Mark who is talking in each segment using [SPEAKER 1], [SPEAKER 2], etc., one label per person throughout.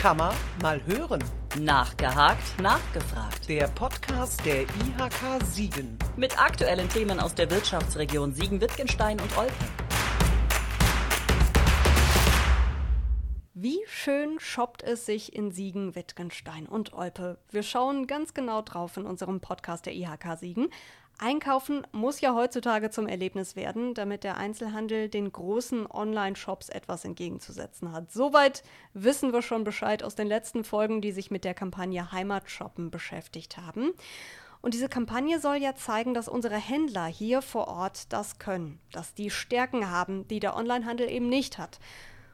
[SPEAKER 1] Kammer mal hören.
[SPEAKER 2] Nachgehakt, nachgefragt.
[SPEAKER 1] Der Podcast der IHK Siegen.
[SPEAKER 2] Mit aktuellen Themen aus der Wirtschaftsregion Siegen-Wittgenstein und Olpe.
[SPEAKER 3] Wie schön shoppt es sich in Siegen, Wittgenstein und Olpe. Wir schauen ganz genau drauf in unserem Podcast der IHK Siegen. Einkaufen muss ja heutzutage zum Erlebnis werden, damit der Einzelhandel den großen Online-Shops etwas entgegenzusetzen hat. Soweit wissen wir schon Bescheid aus den letzten Folgen, die sich mit der Kampagne Heimatshoppen beschäftigt haben. Und diese Kampagne soll ja zeigen, dass unsere Händler hier vor Ort das können, dass die Stärken haben, die der Onlinehandel eben nicht hat.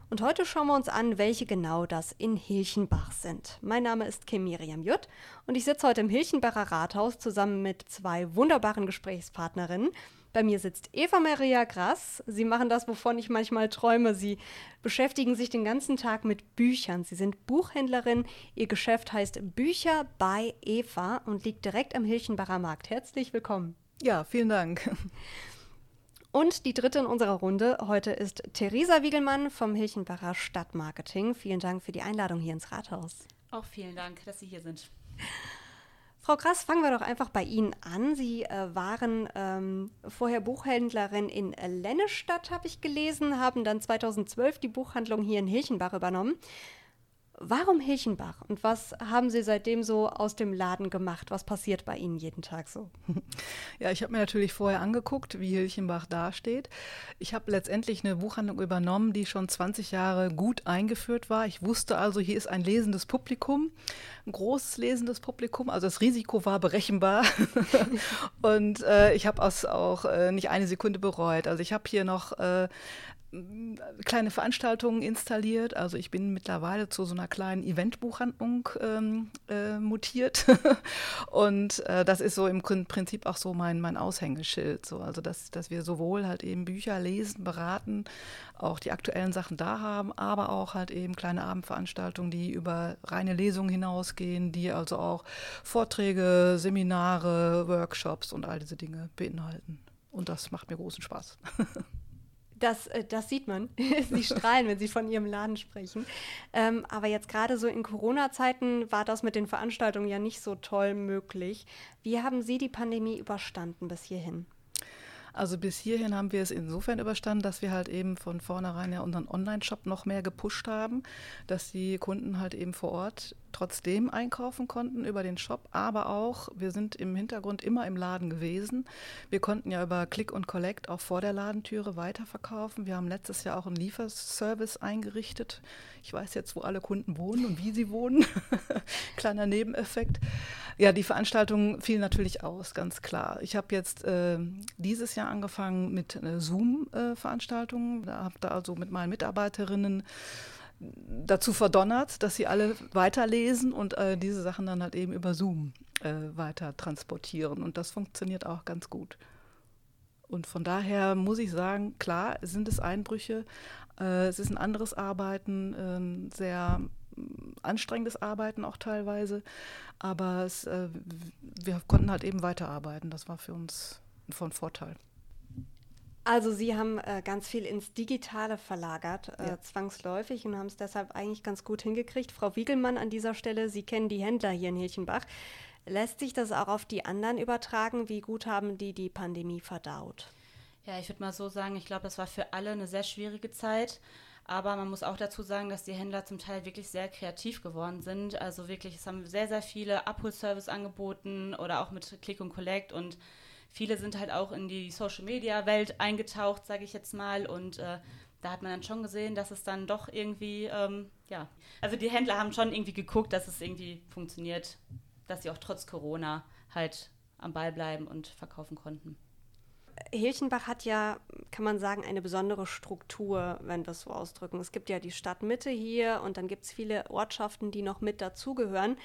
[SPEAKER 3] Und heute schauen wir uns an, welche genau das in Hilchenbach sind. Mein Name ist Kim Miriam Jutt und ich sitze heute im Hilchenbacher Rathaus zusammen mit zwei wunderbaren Gesprächspartnerinnen. Bei mir sitzt Eva Maria Grass. Sie machen das, wovon ich manchmal träume. Sie beschäftigen sich den ganzen Tag mit Büchern. Sie sind Buchhändlerin. Ihr Geschäft heißt Bücher bei Eva und liegt direkt am Hilchenbacher Markt. Herzlich willkommen.
[SPEAKER 4] Ja, vielen Dank.
[SPEAKER 3] Und die dritte in unserer Runde heute ist Theresa Wiegelmann vom Hilchenbacher Stadtmarketing. Vielen Dank für die Einladung hier ins Rathaus.
[SPEAKER 5] Auch vielen Dank, dass Sie hier sind.
[SPEAKER 3] Frau Krass, fangen wir doch einfach bei Ihnen an. Sie äh, waren ähm, vorher Buchhändlerin in Lennestadt, habe ich gelesen, haben dann 2012 die Buchhandlung hier in Hilchenbach übernommen. Warum Hilchenbach und was haben Sie seitdem so aus dem Laden gemacht? Was passiert bei Ihnen jeden Tag so?
[SPEAKER 4] Ja, ich habe mir natürlich vorher angeguckt, wie Hilchenbach dasteht. Ich habe letztendlich eine Buchhandlung übernommen, die schon 20 Jahre gut eingeführt war. Ich wusste also, hier ist ein lesendes Publikum, ein großes lesendes Publikum. Also das Risiko war berechenbar und äh, ich habe es auch äh, nicht eine Sekunde bereut. Also ich habe hier noch äh, kleine Veranstaltungen installiert. Also ich bin mittlerweile zu so einer kleinen Eventbuchhandlung ähm, äh, mutiert. und äh, das ist so im Prinzip auch so mein, mein Aushängeschild. So. Also dass, dass wir sowohl halt eben Bücher lesen, beraten, auch die aktuellen Sachen da haben, aber auch halt eben kleine Abendveranstaltungen, die über reine Lesungen hinausgehen, die also auch Vorträge, Seminare, Workshops und all diese Dinge beinhalten. Und das macht mir großen Spaß.
[SPEAKER 3] Das, äh, das sieht man. sie strahlen, wenn sie von ihrem Laden sprechen. Ähm, aber jetzt gerade so in Corona-Zeiten war das mit den Veranstaltungen ja nicht so toll möglich. Wie haben Sie die Pandemie überstanden bis hierhin?
[SPEAKER 4] Also bis hierhin haben wir es insofern überstanden, dass wir halt eben von vornherein ja unseren Online-Shop noch mehr gepusht haben, dass die Kunden halt eben vor Ort trotzdem einkaufen konnten über den Shop, aber auch, wir sind im Hintergrund immer im Laden gewesen. Wir konnten ja über Click und Collect auch vor der Ladentüre weiterverkaufen. Wir haben letztes Jahr auch einen Lieferservice eingerichtet. Ich weiß jetzt, wo alle Kunden wohnen und wie sie wohnen. Kleiner Nebeneffekt. Ja, die Veranstaltung fiel natürlich aus, ganz klar. Ich habe jetzt äh, dieses Jahr angefangen mit äh, Zoom-Veranstaltungen. Äh, da habe da also mit meinen Mitarbeiterinnen dazu verdonnert, dass sie alle weiterlesen und äh, diese Sachen dann halt eben über Zoom äh, weiter transportieren. Und das funktioniert auch ganz gut. Und von daher muss ich sagen, klar sind es Einbrüche. Äh, es ist ein anderes Arbeiten, ein sehr mm, anstrengendes Arbeiten auch teilweise. Aber es, äh, wir konnten halt eben weiterarbeiten. Das war für uns von Vorteil.
[SPEAKER 3] Also Sie haben äh, ganz viel ins Digitale verlagert, äh, ja. zwangsläufig, und haben es deshalb eigentlich ganz gut hingekriegt. Frau Wiegelmann an dieser Stelle, Sie kennen die Händler hier in Hilchenbach. Lässt sich das auch auf die anderen übertragen? Wie gut haben die die Pandemie verdaut?
[SPEAKER 5] Ja, ich würde mal so sagen, ich glaube, das war für alle eine sehr schwierige Zeit. Aber man muss auch dazu sagen, dass die Händler zum Teil wirklich sehr kreativ geworden sind. Also wirklich, es haben sehr, sehr viele Abholservice angeboten oder auch mit Click und Collect und viele sind halt auch in die Social-Media-Welt eingetaucht, sage ich jetzt mal. Und äh, da hat man dann schon gesehen, dass es dann doch irgendwie, ähm, ja, also die Händler haben schon irgendwie geguckt, dass es irgendwie funktioniert, dass sie auch trotz Corona halt am Ball bleiben und verkaufen konnten.
[SPEAKER 3] Hilchenbach hat ja, kann man sagen, eine besondere Struktur, wenn wir es so ausdrücken. Es gibt ja die Stadtmitte hier und dann gibt es viele Ortschaften, die noch mit dazugehören.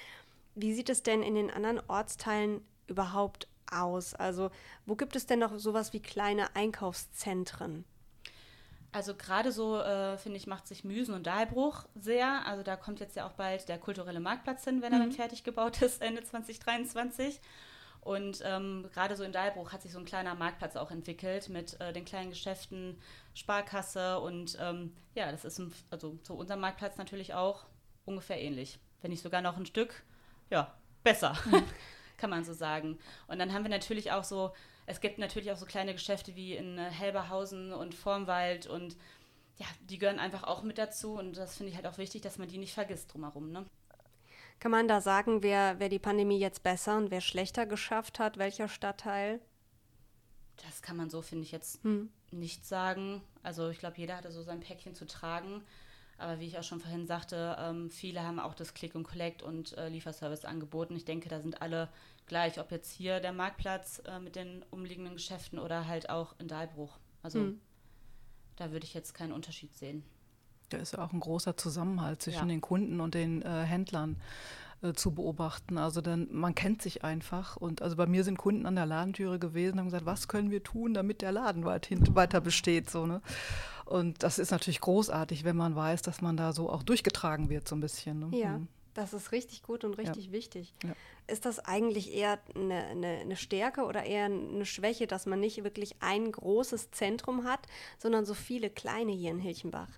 [SPEAKER 3] Wie sieht es denn in den anderen Ortsteilen überhaupt aus? Also wo gibt es denn noch sowas wie kleine Einkaufszentren?
[SPEAKER 5] Also gerade so, äh, finde ich, macht sich Müsen und Dahlbruch sehr. Also da kommt jetzt ja auch bald der kulturelle Marktplatz hin, wenn mhm. er dann fertig gebaut ist, Ende 2023. Und ähm, gerade so in Dahlbruch hat sich so ein kleiner Marktplatz auch entwickelt mit äh, den kleinen Geschäften, Sparkasse und ähm, ja, das ist ein, also so unser Marktplatz natürlich auch. ungefähr ähnlich. Wenn nicht sogar noch ein Stück, ja, besser, mhm. kann man so sagen. Und dann haben wir natürlich auch so, es gibt natürlich auch so kleine Geschäfte wie in äh, Helberhausen und Vormwald und ja, die gehören einfach auch mit dazu und das finde ich halt auch wichtig, dass man die nicht vergisst drumherum. Ne?
[SPEAKER 3] Kann man da sagen, wer, wer die Pandemie jetzt besser und wer schlechter geschafft hat, welcher Stadtteil?
[SPEAKER 5] Das kann man so, finde ich, jetzt hm. nicht sagen. Also ich glaube, jeder hatte so sein Päckchen zu tragen. Aber wie ich auch schon vorhin sagte, ähm, viele haben auch das Click und Collect und äh, Lieferservice angeboten. Ich denke, da sind alle gleich, ob jetzt hier der Marktplatz äh, mit den umliegenden Geschäften oder halt auch in Dahlbruch. Also hm. da würde ich jetzt keinen Unterschied sehen.
[SPEAKER 4] Da ist ja auch ein großer Zusammenhalt zwischen ja. den Kunden und den äh, Händlern äh, zu beobachten. Also dann, man kennt sich einfach. Und also bei mir sind Kunden an der Ladentüre gewesen und haben gesagt, was können wir tun, damit der Laden weiter besteht. So, ne? Und das ist natürlich großartig, wenn man weiß, dass man da so auch durchgetragen wird, so ein bisschen. Ne?
[SPEAKER 3] Ja. Mhm. Das ist richtig gut und richtig ja. wichtig. Ja. Ist das eigentlich eher eine, eine, eine, Stärke oder eher eine Schwäche, dass man nicht wirklich ein großes Zentrum hat, sondern so viele kleine hier in Hilchenbach?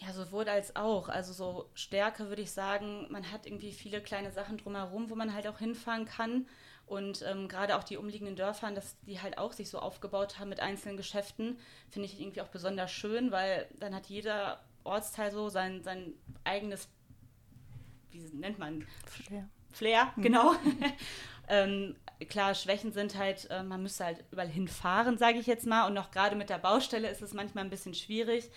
[SPEAKER 5] Ja, sowohl als auch. Also so Stärke würde ich sagen, man hat irgendwie viele kleine Sachen drumherum, wo man halt auch hinfahren kann. Und ähm, gerade auch die umliegenden Dörfer, dass die halt auch sich so aufgebaut haben mit einzelnen Geschäften, finde ich irgendwie auch besonders schön, weil dann hat jeder Ortsteil so sein, sein eigenes, wie nennt man?
[SPEAKER 3] Flair.
[SPEAKER 5] Flair, mhm. genau. ähm, klar, Schwächen sind halt, äh, man müsste halt überall hinfahren, sage ich jetzt mal. Und auch gerade mit der Baustelle ist es manchmal ein bisschen schwierig.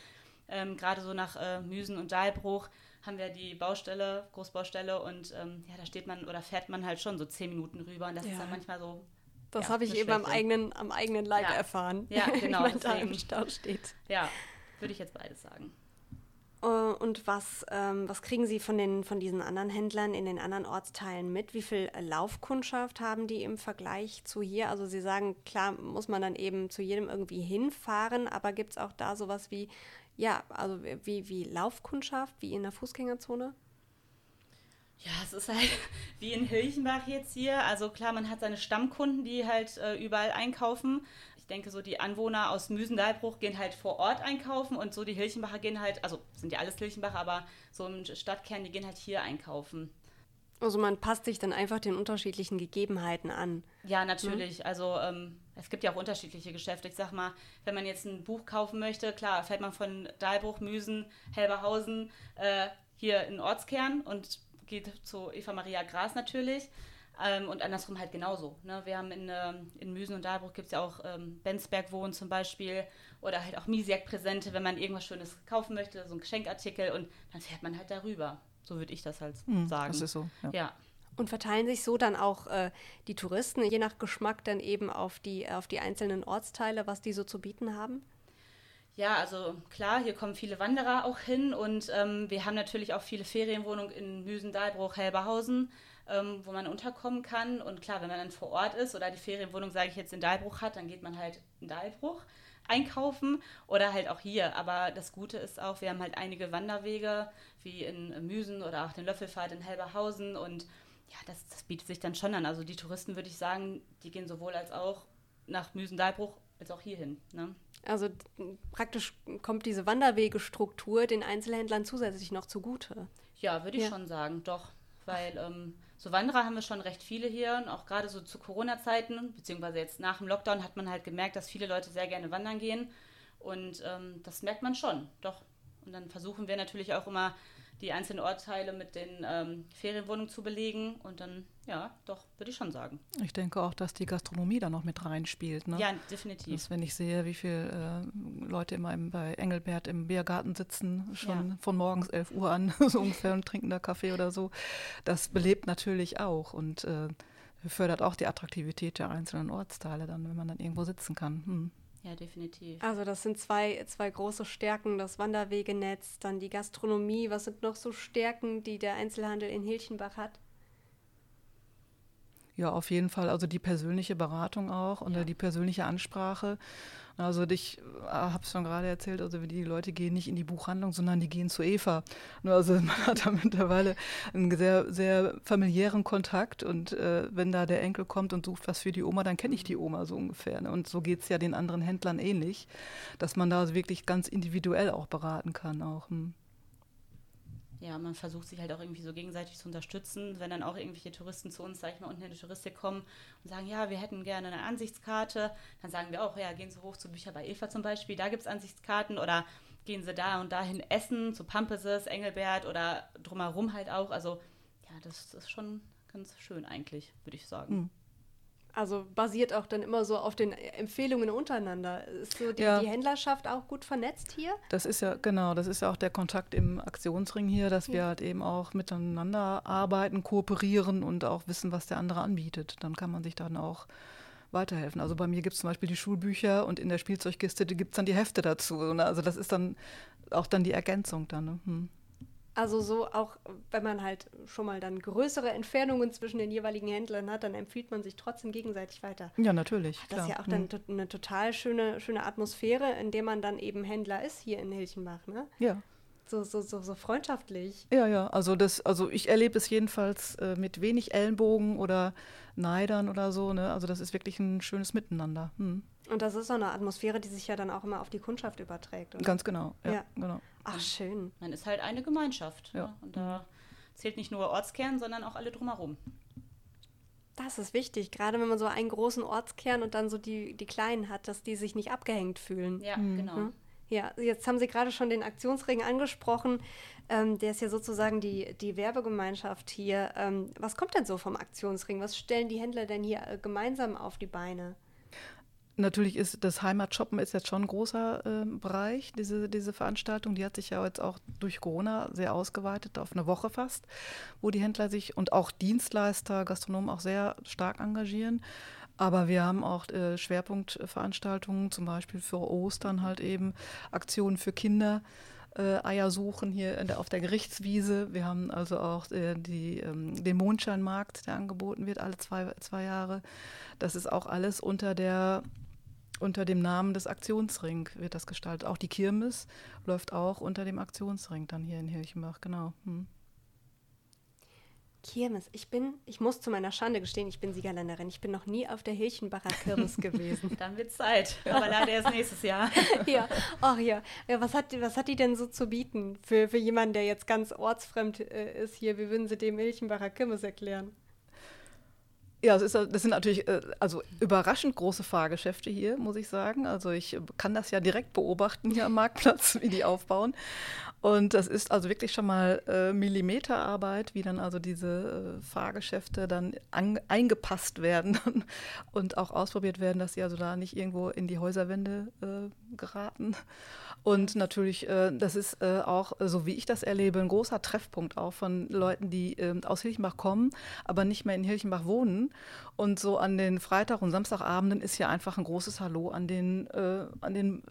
[SPEAKER 5] Ähm, Gerade so nach äh, Müsen und Dahlbruch haben wir die Baustelle, Großbaustelle und ähm, ja, da steht man oder fährt man halt schon so zehn Minuten rüber und das ja. ist dann manchmal so.
[SPEAKER 3] Das ja, habe ich eben am eigenen, am eigenen Leib ja. erfahren.
[SPEAKER 5] Ja, genau.
[SPEAKER 3] wenn man da im Stau steht.
[SPEAKER 5] Ja, würde ich jetzt beides sagen.
[SPEAKER 3] Äh, und was, ähm, was kriegen Sie von, den, von diesen anderen Händlern in den anderen Ortsteilen mit? Wie viel Laufkundschaft haben die im Vergleich zu hier? Also Sie sagen, klar muss man dann eben zu jedem irgendwie hinfahren, aber gibt es auch da sowas wie ja, also wie, wie Laufkundschaft, wie in der Fußgängerzone?
[SPEAKER 5] Ja, es ist halt wie in Hilchenbach jetzt hier. Also klar, man hat seine Stammkunden, die halt äh, überall einkaufen. Ich denke, so die Anwohner aus Müsen-Dahlbruch gehen halt vor Ort einkaufen und so die Hilchenbacher gehen halt, also sind ja alles Hilchenbacher, aber so im Stadtkern, die gehen halt hier einkaufen.
[SPEAKER 3] Also man passt sich dann einfach den unterschiedlichen Gegebenheiten an.
[SPEAKER 5] Ja, natürlich. Mhm. Also ähm, es gibt ja auch unterschiedliche Geschäfte. Ich sag mal, wenn man jetzt ein Buch kaufen möchte, klar, fährt man von Dahlbruch, Müsen, Helberhausen äh, hier in den Ortskern und geht zu Eva Maria Gras natürlich. Ähm, und andersrum halt genauso. Ne? Wir haben in, ähm, in Müsen und Dahlbruch gibt es ja auch ähm, Bensberg Wohnen zum Beispiel oder halt auch Misiak Präsente, wenn man irgendwas Schönes kaufen möchte, so ein Geschenkartikel und dann fährt man halt darüber. So würde ich das halt mhm, sagen.
[SPEAKER 4] Das ist so.
[SPEAKER 5] Ja. ja.
[SPEAKER 3] Und verteilen sich so dann auch äh, die Touristen, je nach Geschmack, dann eben auf die, auf die einzelnen Ortsteile, was die so zu bieten haben?
[SPEAKER 5] Ja, also klar, hier kommen viele Wanderer auch hin und ähm, wir haben natürlich auch viele Ferienwohnungen in Müsen, Dahlbruch, Helberhausen, ähm, wo man unterkommen kann. Und klar, wenn man dann vor Ort ist oder die Ferienwohnung, sage ich jetzt, in Dahlbruch hat, dann geht man halt in Dahlbruch einkaufen oder halt auch hier. Aber das Gute ist auch, wir haben halt einige Wanderwege, wie in Müsen oder auch den Löffelpfad in Helberhausen und ja, das, das bietet sich dann schon an. Also die Touristen, würde ich sagen, die gehen sowohl als auch nach Müsen-Dahlbruch als auch hierhin. Ne?
[SPEAKER 3] Also praktisch kommt diese Wanderwegestruktur den Einzelhändlern zusätzlich noch zugute.
[SPEAKER 5] Ja, würde ich ja. schon sagen, doch. Weil ähm, so Wanderer haben wir schon recht viele hier und auch gerade so zu Corona-Zeiten, beziehungsweise jetzt nach dem Lockdown hat man halt gemerkt, dass viele Leute sehr gerne wandern gehen. Und ähm, das merkt man schon, doch. Und dann versuchen wir natürlich auch immer die einzelnen Ortteile mit den ähm, Ferienwohnungen zu belegen. Und dann, ja, doch, würde ich schon sagen.
[SPEAKER 4] Ich denke auch, dass die Gastronomie da noch mit reinspielt. Ne?
[SPEAKER 5] Ja, definitiv.
[SPEAKER 4] Dass, wenn ich sehe, wie viele äh, Leute immer im, bei Engelbert im Biergarten sitzen, schon ja. von morgens 11 Uhr an, so ungefähr, und trinken da Kaffee oder so, das belebt natürlich auch und äh, fördert auch die Attraktivität der einzelnen Ortsteile dann, wenn man dann irgendwo sitzen kann. Hm.
[SPEAKER 5] Ja, definitiv.
[SPEAKER 3] Also das sind zwei, zwei große Stärken, das Wanderwegenetz, dann die Gastronomie. Was sind noch so Stärken, die der Einzelhandel in Hilchenbach hat?
[SPEAKER 4] Ja, auf jeden Fall. Also die persönliche Beratung auch und ja. die persönliche Ansprache. Also ich äh, habe es schon gerade erzählt, also die Leute gehen nicht in die Buchhandlung, sondern die gehen zu Eva. Also man hat da mittlerweile einen sehr, sehr familiären Kontakt und äh, wenn da der Enkel kommt und sucht was für die Oma, dann kenne ich die Oma so ungefähr. Ne? Und so geht es ja den anderen Händlern ähnlich, dass man da wirklich ganz individuell auch beraten kann. Auch. Hm.
[SPEAKER 5] Ja, man versucht sich halt auch irgendwie so gegenseitig zu unterstützen. Wenn dann auch irgendwelche Touristen zu uns, sag ich mal, unten in die Touristik kommen und sagen, ja, wir hätten gerne eine Ansichtskarte, dann sagen wir auch, ja, gehen Sie hoch zu Bücher bei Eva zum Beispiel, da gibt es Ansichtskarten oder gehen Sie da und dahin essen, zu Pampeses, Engelbert oder drumherum halt auch. Also ja, das ist schon ganz schön eigentlich, würde ich sagen. Mhm.
[SPEAKER 3] Also basiert auch dann immer so auf den Empfehlungen untereinander. Ist so die, ja. die, Händlerschaft auch gut vernetzt hier?
[SPEAKER 4] Das ist ja, genau, das ist ja auch der Kontakt im Aktionsring hier, dass ja. wir halt eben auch miteinander arbeiten, kooperieren und auch wissen, was der andere anbietet. Dann kann man sich dann auch weiterhelfen. Also bei mir gibt es zum Beispiel die Schulbücher und in der Spielzeugkiste gibt es dann die Hefte dazu. Ne? Also das ist dann auch dann die Ergänzung dann. Ne? Hm.
[SPEAKER 3] Also so auch, wenn man halt schon mal dann größere Entfernungen zwischen den jeweiligen Händlern hat, dann empfiehlt man sich trotzdem gegenseitig weiter.
[SPEAKER 4] Ja, natürlich.
[SPEAKER 3] Das klar. ist ja auch dann mhm. eine total schöne, schöne Atmosphäre, in der man dann eben Händler ist hier in Hilchenbach, ne?
[SPEAKER 4] Ja.
[SPEAKER 3] So, so, so, so freundschaftlich.
[SPEAKER 4] Ja, ja, also das, also ich erlebe es jedenfalls äh, mit wenig Ellenbogen oder Neidern oder so, ne? Also das ist wirklich ein schönes Miteinander. Hm.
[SPEAKER 3] Und das ist so eine Atmosphäre, die sich ja dann auch immer auf die Kundschaft überträgt.
[SPEAKER 4] Oder? Ganz genau, ja, ja. genau.
[SPEAKER 3] Ach, schön.
[SPEAKER 5] Man ist halt eine Gemeinschaft. Ja. Ne? Und da zählt nicht nur Ortskern, sondern auch alle drumherum.
[SPEAKER 3] Das ist wichtig, gerade wenn man so einen großen Ortskern und dann so die, die Kleinen hat, dass die sich nicht abgehängt fühlen.
[SPEAKER 5] Ja, mhm. genau. Hm?
[SPEAKER 3] Ja, jetzt haben Sie gerade schon den Aktionsring angesprochen. Ähm, der ist ja sozusagen die, die Werbegemeinschaft hier. Ähm, was kommt denn so vom Aktionsring? Was stellen die Händler denn hier äh, gemeinsam auf die Beine?
[SPEAKER 4] Natürlich ist das Heimatshoppen ist jetzt schon ein großer äh, Bereich, diese, diese Veranstaltung. Die hat sich ja jetzt auch durch Corona sehr ausgeweitet, auf eine Woche fast, wo die Händler sich und auch Dienstleister, Gastronomen auch sehr stark engagieren. Aber wir haben auch äh, Schwerpunktveranstaltungen, zum Beispiel für Ostern halt eben Aktionen für Kinder. Äh, Eier suchen hier auf der Gerichtswiese. Wir haben also auch äh, die, ähm, den Mondscheinmarkt, der angeboten wird alle zwei, zwei Jahre. Das ist auch alles unter der unter dem Namen des Aktionsring wird das gestaltet. Auch die Kirmes läuft auch unter dem Aktionsring dann hier in Hilchenbach, genau. Hm.
[SPEAKER 3] Kirmes. Ich bin, ich muss zu meiner Schande gestehen, ich bin Siegerländerin. Ich bin noch nie auf der Hilchenbacher Kirmes gewesen.
[SPEAKER 5] Dann wird Zeit. Aber leider erst nächstes Jahr.
[SPEAKER 3] ja, ach ja. ja. was, hat, was hat die denn so zu bieten für, für jemanden, der jetzt ganz ortsfremd äh, ist hier? Wie würden Sie dem Hilchenbacher Kirmes erklären?
[SPEAKER 4] Ja, das, ist, das sind natürlich äh, also überraschend große Fahrgeschäfte hier, muss ich sagen. Also ich kann das ja direkt beobachten hier am Marktplatz, wie die aufbauen. Und das ist also wirklich schon mal äh, Millimeterarbeit, wie dann also diese äh, Fahrgeschäfte dann an, eingepasst werden und auch ausprobiert werden, dass sie also da nicht irgendwo in die Häuserwände äh, geraten. Und natürlich, äh, das ist äh, auch, so wie ich das erlebe, ein großer Treffpunkt auch von Leuten, die äh, aus Hilchenbach kommen, aber nicht mehr in Hilchenbach wohnen. Und so an den Freitag- und Samstagabenden ist hier einfach ein großes Hallo an den, äh, an den,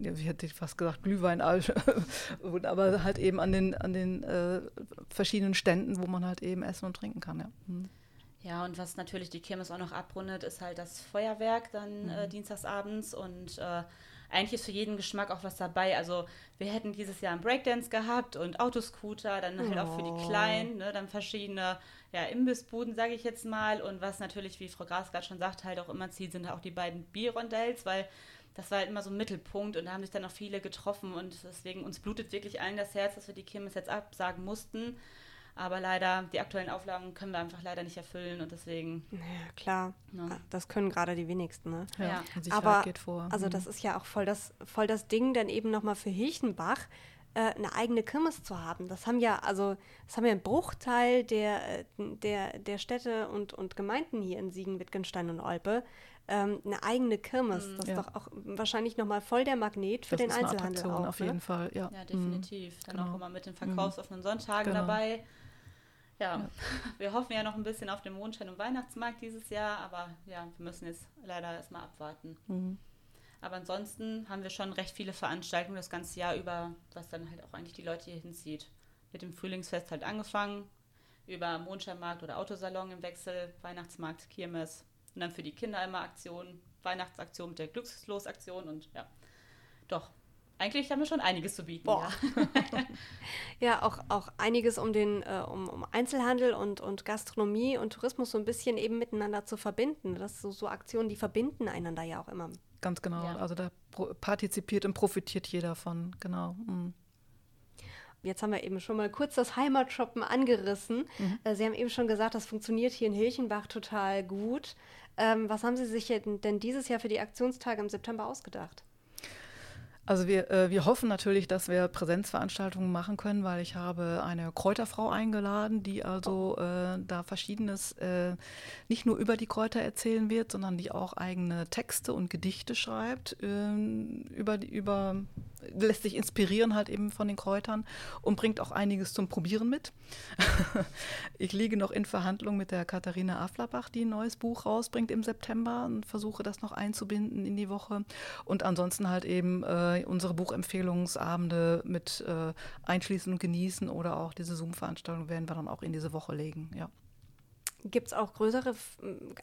[SPEAKER 4] äh, ja, wie hätte ich fast gesagt, Glühwein, aber halt eben an den, an den äh, verschiedenen Ständen, wo man halt eben essen und trinken kann. Ja. Hm.
[SPEAKER 5] Ja, und was natürlich die Kirmes auch noch abrundet, ist halt das Feuerwerk dann mhm. dienstagsabends und eigentlich ist für jeden Geschmack auch was dabei. Also wir hätten dieses Jahr einen Breakdance gehabt und Autoscooter, dann halt auch für die oh. Kleinen, ne, dann verschiedene ja, Imbissbuden, sage ich jetzt mal. Und was natürlich, wie Frau Gras gerade schon sagt, halt auch immer zieht, sind auch die beiden Bierrondells, weil das war halt immer so ein Mittelpunkt und da haben sich dann auch viele getroffen und deswegen uns blutet wirklich allen das Herz, dass wir die Kirmes jetzt absagen mussten. Aber leider, die aktuellen Auflagen können wir einfach leider nicht erfüllen und deswegen.
[SPEAKER 3] Ja, klar. Ah, das können gerade die wenigsten, ne?
[SPEAKER 4] Ja, ja.
[SPEAKER 3] aber geht vor. Also, mhm. das ist ja auch voll das, voll das Ding, dann eben nochmal für Hilchenbach eine eigene Kirmes zu haben. Das haben ja, also, das haben ja ein Bruchteil der, äh, der, der Städte und, und Gemeinden hier in Siegen, Wittgenstein und Olpe. Ähm, eine eigene Kirmes. Mhm. Das ist doch auch wahrscheinlich nochmal voll der Magnet für das den ist Einzelhandel.
[SPEAKER 4] Eine
[SPEAKER 3] auch,
[SPEAKER 4] auf ne? jeden Fall, ja.
[SPEAKER 5] Ja, definitiv. Mhm. Dann genau. auch immer mit den verkaufsoffenen Sonntagen genau. dabei. Ja, ja, wir hoffen ja noch ein bisschen auf den Mondschein- und Weihnachtsmarkt dieses Jahr, aber ja, wir müssen jetzt leider erstmal abwarten. Mhm. Aber ansonsten haben wir schon recht viele Veranstaltungen das ganze Jahr über, was dann halt auch eigentlich die Leute hier hinzieht. Mit dem Frühlingsfest halt angefangen, über Mondscheinmarkt oder Autosalon im Wechsel, Weihnachtsmarkt, Kirmes. Und dann für die Kinder immer Aktionen, Weihnachtsaktion mit der Glückslosaktion und ja, doch, eigentlich haben wir schon einiges zu bieten.
[SPEAKER 3] Boah. Ja, ja auch, auch einiges, um den äh, um, um Einzelhandel und, und Gastronomie und Tourismus so ein bisschen eben miteinander zu verbinden. Das sind so, so Aktionen, die verbinden einander ja auch immer.
[SPEAKER 4] Ganz genau. Ja. Also da partizipiert und profitiert jeder von, genau. Mhm.
[SPEAKER 3] jetzt haben wir eben schon mal kurz das Heimatshoppen angerissen. Mhm. Äh, Sie haben eben schon gesagt, das funktioniert hier in Hilchenbach total gut. Ähm, was haben Sie sich denn dieses Jahr für die Aktionstage im September ausgedacht?
[SPEAKER 4] Also wir, äh, wir hoffen natürlich, dass wir Präsenzveranstaltungen machen können, weil ich habe eine Kräuterfrau eingeladen, die also äh, da verschiedenes äh, nicht nur über die Kräuter erzählen wird, sondern die auch eigene Texte und Gedichte schreibt ähm, über, über lässt sich inspirieren halt eben von den Kräutern und bringt auch einiges zum Probieren mit. ich liege noch in Verhandlung mit der Katharina Aflerbach, die ein neues Buch rausbringt im September und versuche das noch einzubinden in die Woche. Und ansonsten halt eben äh, unsere Buchempfehlungsabende mit äh, Einschließen und Genießen oder auch diese Zoom-Veranstaltung werden wir dann auch in diese Woche legen, ja.
[SPEAKER 3] Gibt es auch größere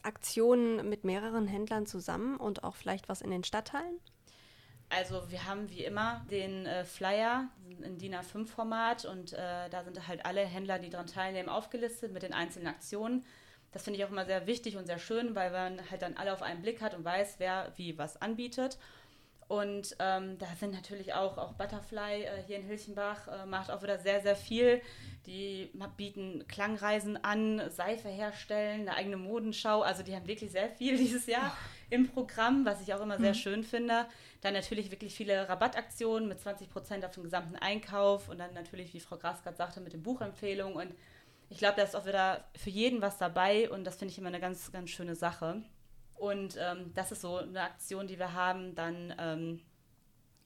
[SPEAKER 3] Aktionen mit mehreren Händlern zusammen und auch vielleicht was in den Stadtteilen?
[SPEAKER 5] Also wir haben wie immer den äh, Flyer in DIN A5-Format und äh, da sind halt alle Händler, die daran teilnehmen, aufgelistet mit den einzelnen Aktionen. Das finde ich auch immer sehr wichtig und sehr schön, weil man halt dann alle auf einen Blick hat und weiß, wer wie was anbietet. Und ähm, da sind natürlich auch, auch Butterfly äh, hier in Hilchenbach, äh, macht auch wieder sehr, sehr viel. Die bieten Klangreisen an, Seife herstellen, eine eigene Modenschau. Also die haben wirklich sehr viel dieses Jahr im Programm, was ich auch immer sehr mhm. schön finde. Dann natürlich wirklich viele Rabattaktionen mit 20 Prozent auf den gesamten Einkauf und dann natürlich, wie Frau Gras gerade sagte, mit den Buchempfehlungen. Und ich glaube, da ist auch wieder für jeden was dabei und das finde ich immer eine ganz, ganz schöne Sache. Und ähm, das ist so eine Aktion, die wir haben. Dann ähm,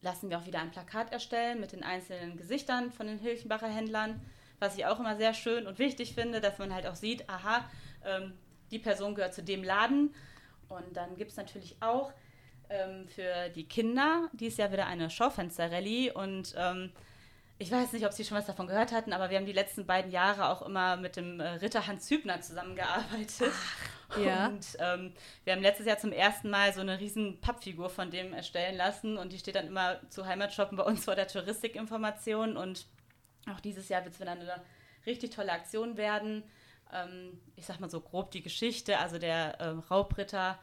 [SPEAKER 5] lassen wir auch wieder ein Plakat erstellen mit den einzelnen Gesichtern von den Hilchenbacher Händlern, was ich auch immer sehr schön und wichtig finde, dass man halt auch sieht, aha, ähm, die Person gehört zu dem Laden. Und dann gibt es natürlich auch ähm, für die Kinder dies Jahr wieder eine Schaufenster-Rallye und ähm, ich weiß nicht, ob Sie schon was davon gehört hatten, aber wir haben die letzten beiden Jahre auch immer mit dem äh, Ritter Hans Hübner zusammengearbeitet. Ach, ja. Und ähm, wir haben letztes Jahr zum ersten Mal so eine riesen Pappfigur von dem erstellen lassen und die steht dann immer zu Heimatshoppen bei uns vor der Touristikinformation und auch dieses Jahr wird es wieder eine richtig tolle Aktion werden. Ähm, ich sag mal so grob die Geschichte, also der äh, Raubritter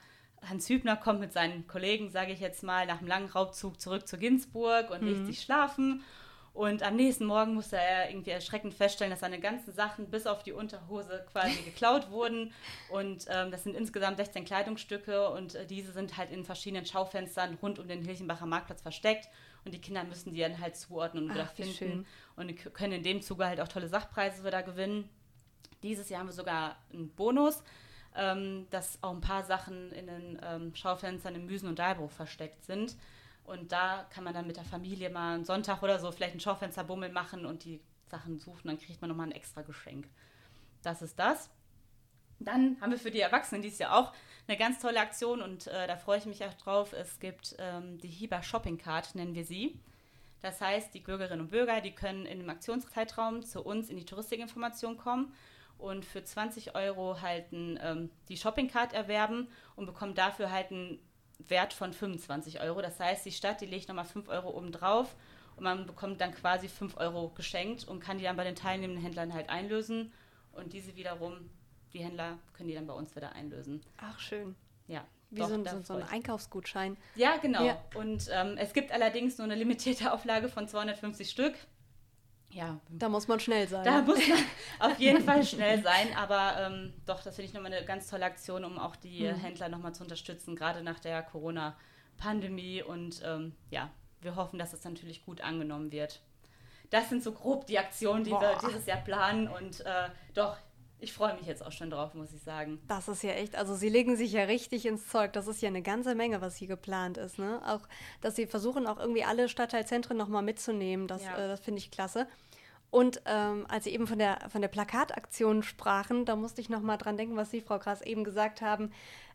[SPEAKER 5] Hans Hübner kommt mit seinen Kollegen, sage ich jetzt mal, nach einem langen Raubzug zurück zu Ginsburg und mhm. legt sich schlafen. Und am nächsten Morgen musste er irgendwie erschreckend feststellen, dass seine ganzen Sachen bis auf die Unterhose quasi geklaut wurden. Und ähm, das sind insgesamt 16 Kleidungsstücke und äh, diese sind halt in verschiedenen Schaufenstern rund um den Hilchenbacher Marktplatz versteckt. Und die Kinder müssen die dann halt zuordnen und Ach, wieder finden. Schön. Und können in dem Zuge halt auch tolle Sachpreise wieder gewinnen. Dieses Jahr haben wir sogar einen Bonus ähm, dass auch ein paar Sachen in den ähm, Schaufenstern im Müsen- und Dahlbruch versteckt sind. Und da kann man dann mit der Familie mal einen Sonntag oder so vielleicht ein Schaufensterbummel machen und die Sachen suchen, dann kriegt man nochmal ein extra Geschenk. Das ist das. Dann haben wir für die Erwachsenen dieses Jahr auch eine ganz tolle Aktion und äh, da freue ich mich auch drauf. Es gibt ähm, die Hiba Shopping Card, nennen wir sie. Das heißt, die Bürgerinnen und Bürger, die können in dem Aktionszeitraum zu uns in die Touristikinformation kommen und für 20 Euro halt ein, ähm, die Shoppingcard erwerben und bekommen dafür halt einen Wert von 25 Euro. Das heißt, die Stadt, die legt nochmal 5 Euro oben drauf und man bekommt dann quasi 5 Euro geschenkt und kann die dann bei den teilnehmenden Händlern halt einlösen und diese wiederum, die Händler können die dann bei uns wieder einlösen.
[SPEAKER 3] Ach, schön.
[SPEAKER 5] Ja.
[SPEAKER 3] Wie Doch, so, ein, so, ein Einkaufsgutschein.
[SPEAKER 5] Ja, genau. Ja. Und ähm, es gibt allerdings nur eine limitierte Auflage von 250 Stück
[SPEAKER 3] ja. Da muss man schnell sein.
[SPEAKER 5] Da muss man auf jeden Fall schnell sein, aber ähm, doch, das finde ich nochmal eine ganz tolle Aktion, um auch die mhm. Händler nochmal zu unterstützen, gerade nach der Corona-Pandemie. Und ähm, ja, wir hoffen, dass es natürlich gut angenommen wird. Das sind so grob die Aktionen, die Boah. wir dieses Jahr planen. Und äh, doch, ich freue mich jetzt auch schon drauf, muss ich sagen.
[SPEAKER 3] Das ist ja echt, also sie legen sich ja richtig ins Zeug. Das ist ja eine ganze Menge, was hier geplant ist. Ne? Auch, dass sie versuchen, auch irgendwie alle Stadtteilzentren nochmal mitzunehmen. Das, ja. äh, das finde ich klasse. Und ähm, als Sie eben von der, von der Plakataktion sprachen, da musste ich nochmal dran denken, was Sie, Frau Krass, eben gesagt haben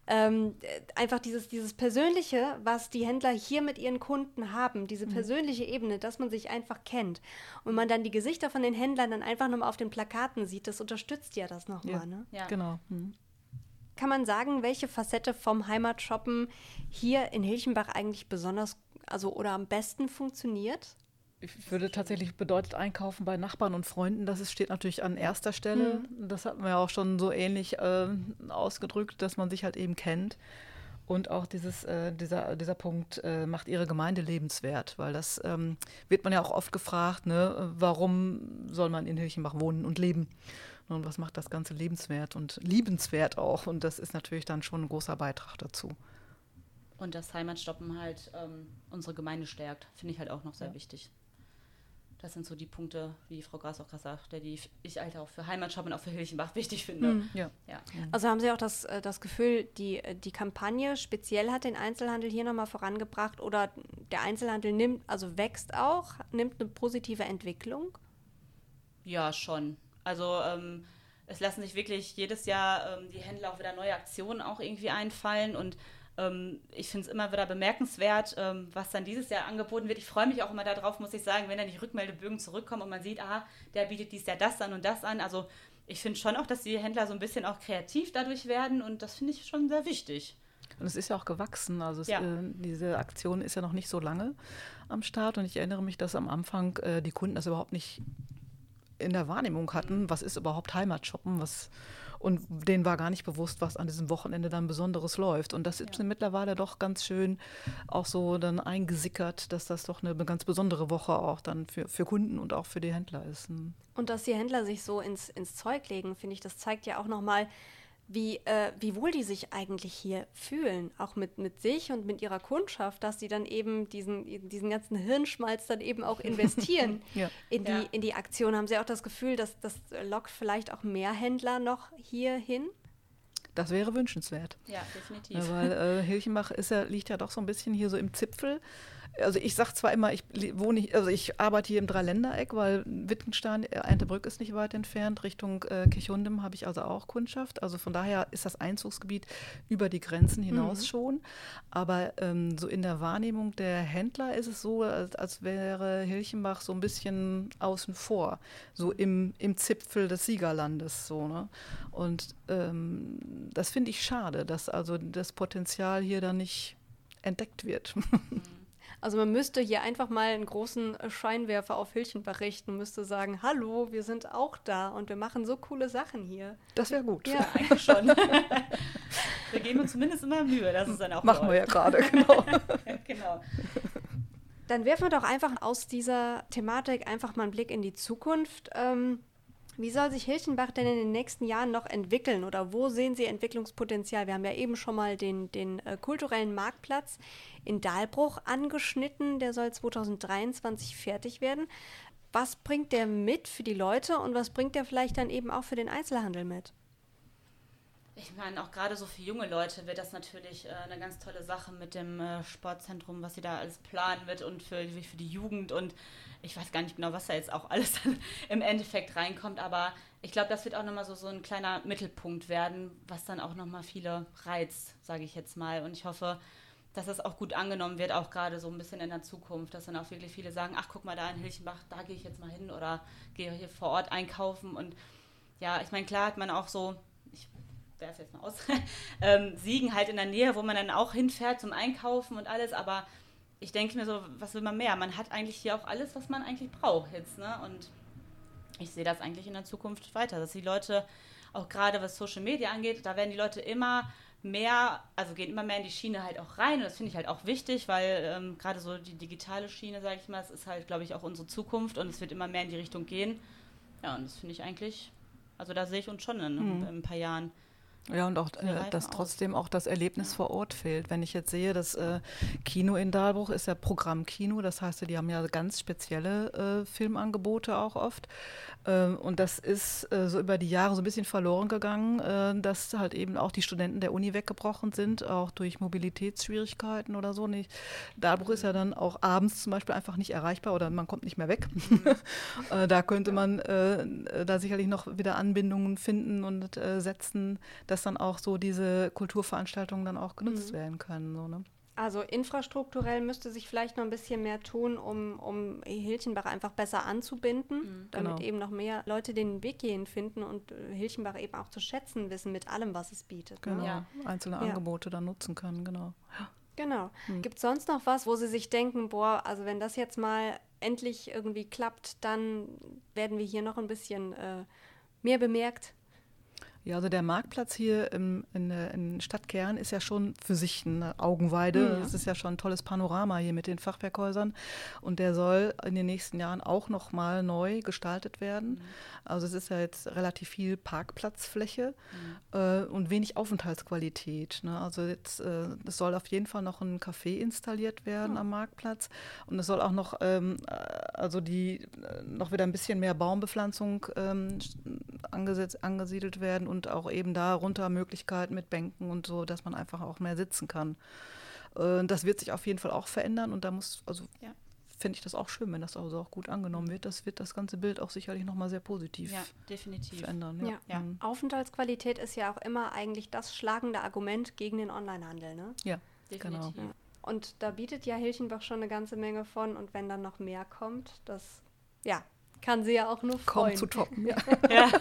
[SPEAKER 3] ähm, einfach dieses, dieses Persönliche, was die Händler hier mit ihren Kunden haben, diese mhm. persönliche Ebene, dass man sich einfach kennt und man dann die Gesichter von den Händlern dann einfach nochmal auf den Plakaten sieht, das unterstützt ja das nochmal. Ja,
[SPEAKER 4] ne? ja. genau. Mhm.
[SPEAKER 3] Kann man sagen, welche Facette vom Heimatshoppen hier in Hilchenbach eigentlich besonders, also oder am besten funktioniert?
[SPEAKER 4] Ich würde tatsächlich bedeutet einkaufen bei Nachbarn und Freunden. Das ist, steht natürlich an erster Stelle. Mhm. Das hatten wir auch schon so ähnlich äh, ausgedrückt, dass man sich halt eben kennt. Und auch dieses, äh, dieser, dieser Punkt äh, macht ihre Gemeinde lebenswert, weil das ähm, wird man ja auch oft gefragt, ne, warum soll man in Hilchenbach wohnen und leben? Und was macht das Ganze lebenswert und liebenswert auch? Und das ist natürlich dann schon ein großer Beitrag dazu.
[SPEAKER 5] Und das Heimatstoppen halt ähm, unsere Gemeinde stärkt, finde ich halt auch noch sehr ja. wichtig. Das sind so die Punkte, wie Frau Gras auch gerade sagte, die ich halt auch für Heimatshop und auch für Hilchenbach wichtig finde. Mhm.
[SPEAKER 3] Ja. ja. Also haben Sie auch das, äh, das Gefühl, die, äh, die Kampagne speziell hat den Einzelhandel hier nochmal vorangebracht oder der Einzelhandel nimmt, also wächst auch, nimmt eine positive Entwicklung?
[SPEAKER 5] Ja, schon. Also ähm, es lassen sich wirklich jedes Jahr ähm, die Händler auch wieder neue Aktionen auch irgendwie einfallen und ähm, ich finde es immer wieder bemerkenswert, ähm, was dann dieses Jahr angeboten wird. Ich freue mich auch immer darauf, muss ich sagen, wenn dann die Rückmeldebögen zurückkommen und man sieht, ah, der bietet dies Jahr das an und das an. Also ich finde schon auch, dass die Händler so ein bisschen auch kreativ dadurch werden und das finde ich schon sehr wichtig.
[SPEAKER 4] Und es ist ja auch gewachsen. Also es, ja. äh, diese Aktion ist ja noch nicht so lange am Start und ich erinnere mich, dass am Anfang äh, die Kunden das überhaupt nicht in der Wahrnehmung hatten, was ist überhaupt Heimatshoppen, was und denen war gar nicht bewusst, was an diesem Wochenende dann Besonderes läuft. Und das ist ja. mittlerweile doch ganz schön auch so dann eingesickert, dass das doch eine ganz besondere Woche auch dann für, für Kunden und auch für die Händler ist.
[SPEAKER 3] Hm. Und dass die Händler sich so ins, ins Zeug legen, finde ich, das zeigt ja auch nochmal, wie, äh, wie wohl die sich eigentlich hier fühlen, auch mit, mit sich und mit ihrer Kundschaft, dass sie dann eben diesen, diesen ganzen Hirnschmalz dann eben auch investieren ja. in, die, ja. in die Aktion. Haben Sie auch das Gefühl, dass das lockt vielleicht auch mehr Händler noch hier hin?
[SPEAKER 4] Das wäre wünschenswert.
[SPEAKER 5] Ja, definitiv.
[SPEAKER 4] Ja, weil äh, Hilchenbach ist ja, liegt ja doch so ein bisschen hier so im Zipfel also ich sage zwar immer, ich wohne nicht, also ich arbeite hier im Dreiländereck, weil Wittgenstein, äh, Eintebrück ist nicht weit entfernt, Richtung äh, Kirchhundem habe ich also auch Kundschaft. Also von daher ist das Einzugsgebiet über die Grenzen hinaus mhm. schon. Aber ähm, so in der Wahrnehmung der Händler ist es so, als, als wäre Hilchenbach so ein bisschen außen vor, so im, im Zipfel des Siegerlandes. So, ne? Und ähm, das finde ich schade, dass also das Potenzial hier dann nicht entdeckt wird.
[SPEAKER 3] Also man müsste hier einfach mal einen großen äh, Scheinwerfer auf Hilchenbach richten, müsste sagen, hallo, wir sind auch da und wir machen so coole Sachen hier.
[SPEAKER 4] Das wäre gut.
[SPEAKER 5] Ja, eigentlich schon. wir geben uns zumindest immer Mühe, dass es dann auch
[SPEAKER 4] Machen wir ja gerade, genau.
[SPEAKER 5] genau.
[SPEAKER 3] Dann werfen wir doch einfach aus dieser Thematik einfach mal einen Blick in die Zukunft. Ähm, wie soll sich Hilchenbach denn in den nächsten Jahren noch entwickeln oder wo sehen Sie Entwicklungspotenzial? Wir haben ja eben schon mal den, den äh, kulturellen Marktplatz in Dahlbruch angeschnitten. Der soll 2023 fertig werden. Was bringt der mit für die Leute und was bringt der vielleicht dann eben auch für den Einzelhandel mit?
[SPEAKER 5] Ich meine, auch gerade so für junge Leute wird das natürlich äh, eine ganz tolle Sache mit dem äh, Sportzentrum, was sie da alles planen wird und für, für die Jugend und ich weiß gar nicht genau, was da jetzt auch alles im Endeffekt reinkommt, aber ich glaube, das wird auch nochmal so, so ein kleiner Mittelpunkt werden, was dann auch nochmal viele reizt, sage ich jetzt mal. Und ich hoffe, dass das auch gut angenommen wird, auch gerade so ein bisschen in der Zukunft, dass dann auch wirklich viele sagen, ach guck mal da in Hilchenbach, da gehe ich jetzt mal hin oder gehe hier vor Ort einkaufen. Und ja, ich meine, klar hat man auch so, ich werfe jetzt mal aus, ähm, Siegen halt in der Nähe, wo man dann auch hinfährt zum Einkaufen und alles, aber ich denke mir so, was will man mehr? Man hat eigentlich hier auch alles, was man eigentlich braucht jetzt, ne? Und ich sehe das eigentlich in der Zukunft weiter, dass die Leute, auch gerade was Social Media angeht, da werden die Leute immer mehr, also gehen immer mehr in die Schiene halt auch rein. Und das finde ich halt auch wichtig, weil ähm, gerade so die digitale Schiene, sage ich mal, das ist halt, glaube ich, auch unsere Zukunft und es wird immer mehr in die Richtung gehen. Ja, und das finde ich eigentlich, also da sehe ich uns schon in, mhm. in ein paar Jahren.
[SPEAKER 4] Ja, und auch, äh, dass trotzdem auch das Erlebnis vor Ort fehlt. Wenn ich jetzt sehe, das äh, Kino in Dahlbruch ist ja Programmkino, das heißt, die haben ja ganz spezielle äh, Filmangebote auch oft. Ähm, und das ist äh, so über die Jahre so ein bisschen verloren gegangen, äh, dass halt eben auch die Studenten der Uni weggebrochen sind, auch durch Mobilitätsschwierigkeiten oder so. Nicht. Dahlbruch ist ja dann auch abends zum Beispiel einfach nicht erreichbar oder man kommt nicht mehr weg. Äh, da könnte man da sicherlich noch wieder Anbindungen finden und setzen, dass dass dann auch so diese Kulturveranstaltungen dann auch genutzt mhm. werden können. So, ne?
[SPEAKER 3] Also infrastrukturell müsste sich vielleicht noch ein bisschen mehr tun, um, um Hilchenbach einfach besser anzubinden, mhm, damit genau. eben noch mehr Leute den Weg hierhin finden und äh, Hilchenbach eben auch zu schätzen wissen mit allem, was es bietet.
[SPEAKER 4] Ne? Genau, ne? ja. einzelne ja. Angebote dann nutzen können, genau.
[SPEAKER 3] Genau. Mhm. Gibt es sonst noch was, wo Sie sich denken, boah, also wenn das jetzt mal endlich irgendwie klappt, dann werden wir hier noch ein bisschen äh, mehr bemerkt?
[SPEAKER 4] Ja, also der Marktplatz hier im, in, in Stadtkern ist ja schon für sich eine Augenweide. Es ist ja schon ein tolles Panorama hier mit den Fachwerkhäusern und der soll in den nächsten Jahren auch noch mal neu gestaltet werden. Also es ist ja jetzt relativ viel Parkplatzfläche äh, und wenig Aufenthaltsqualität. Ne? Also jetzt, äh, es soll auf jeden Fall noch ein Café installiert werden am Marktplatz und es soll auch noch ähm, äh, also die äh, noch wieder ein bisschen mehr Baumbepflanzung ähm, angesetzt, angesiedelt werden und auch eben darunter Möglichkeiten mit Bänken und so, dass man einfach auch mehr sitzen kann. Äh, das wird sich auf jeden Fall auch verändern und da muss, also
[SPEAKER 5] Ja.
[SPEAKER 4] finde ich das auch schön, wenn das also auch gut angenommen wird. Das wird das ganze Bild auch sicherlich nochmal sehr positiv
[SPEAKER 5] Ja, definitiv.
[SPEAKER 4] verändern.
[SPEAKER 3] Ja.
[SPEAKER 5] Ja.
[SPEAKER 4] Mhm.
[SPEAKER 3] Aufenthaltsqualität ist ja auch immer eigentlich das schlagende Argument gegen den Onlinehandel. Ne?
[SPEAKER 4] ja.
[SPEAKER 5] Definitiv.
[SPEAKER 4] Genau.
[SPEAKER 3] Und da bietet ja Hilchenbach schon eine ganze Menge von. Und wenn dann noch mehr kommt, das ja, kann sie ja auch nur freuen.
[SPEAKER 4] Kaum zu toppen. Ja.
[SPEAKER 5] Ja.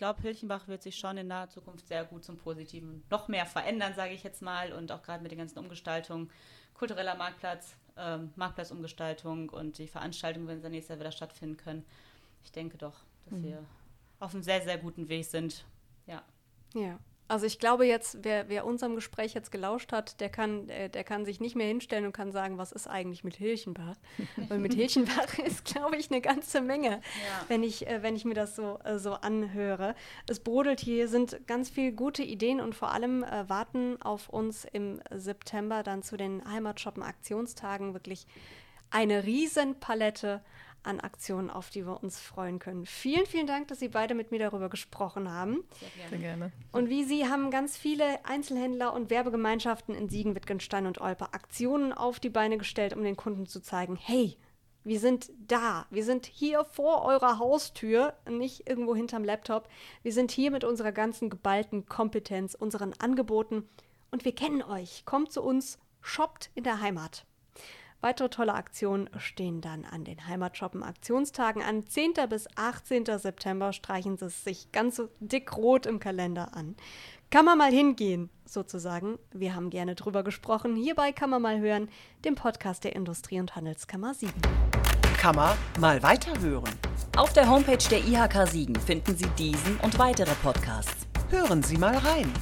[SPEAKER 5] ich glaube, Hilchenbach wird sich schon in naher Zukunft sehr gut zum Positiven noch mehr verändern, sage ich jetzt mal. Und auch gerade mit den ganzen Umgestaltungen, kultureller Marktplatz, ähm, Marktplatzumgestaltung und die Veranstaltungen, wenn sie nächstes Jahr wieder stattfinden können. Ich denke doch, dass wir auf einem sehr, sehr guten Weg sind. Ja.
[SPEAKER 3] Ja. Also ich glaube jetzt, wer, wer unserem Gespräch jetzt gelauscht hat, der kann, äh, der kann sich nicht mehr hinstellen und kann sagen, was ist eigentlich mit Hilchenbach? Weil mit Hilchenbach ist, glaube ich, eine ganze Menge, wenn, ich, äh, wenn ich mir das so, äh, so anhöre. Es brodelt hier, sind ganz viele gute Ideen und vor allem äh, warten auf uns im September dann zu den Heimatshoppen-Aktionstagen wirklich eine Riesenpalette an Aktionen, auf die wir uns freuen können. Vielen, vielen Dank, dass Sie beide mit mir darüber gesprochen haben.
[SPEAKER 4] Sehr gerne.
[SPEAKER 3] Und wie Sie haben ganz viele Einzelhändler und Werbegemeinschaften in Siegen, Wittgenstein und Olpe Aktionen auf die Beine gestellt, um den Kunden zu zeigen, hey, wir sind da, wir sind hier vor eurer Haustür, nicht irgendwo hinterm Laptop. Wir sind hier mit unserer ganzen geballten Kompetenz, unseren Angeboten und wir kennen euch. Kommt zu uns, shoppt in der Heimat. Weitere tolle Aktionen stehen dann an den Heimatshoppen-Aktionstagen an. 10. bis 18. September streichen sie es sich ganz so dick rot im Kalender an. Kann man mal hingehen, sozusagen. Wir haben gerne drüber gesprochen. Hierbei kann man mal hören, dem Podcast der Industrie- und Handelskammer Siegen.
[SPEAKER 1] Kann man mal weiterhören.
[SPEAKER 2] Auf der Homepage der IHK Siegen finden Sie diesen und weitere Podcasts.
[SPEAKER 1] Hören Sie mal rein.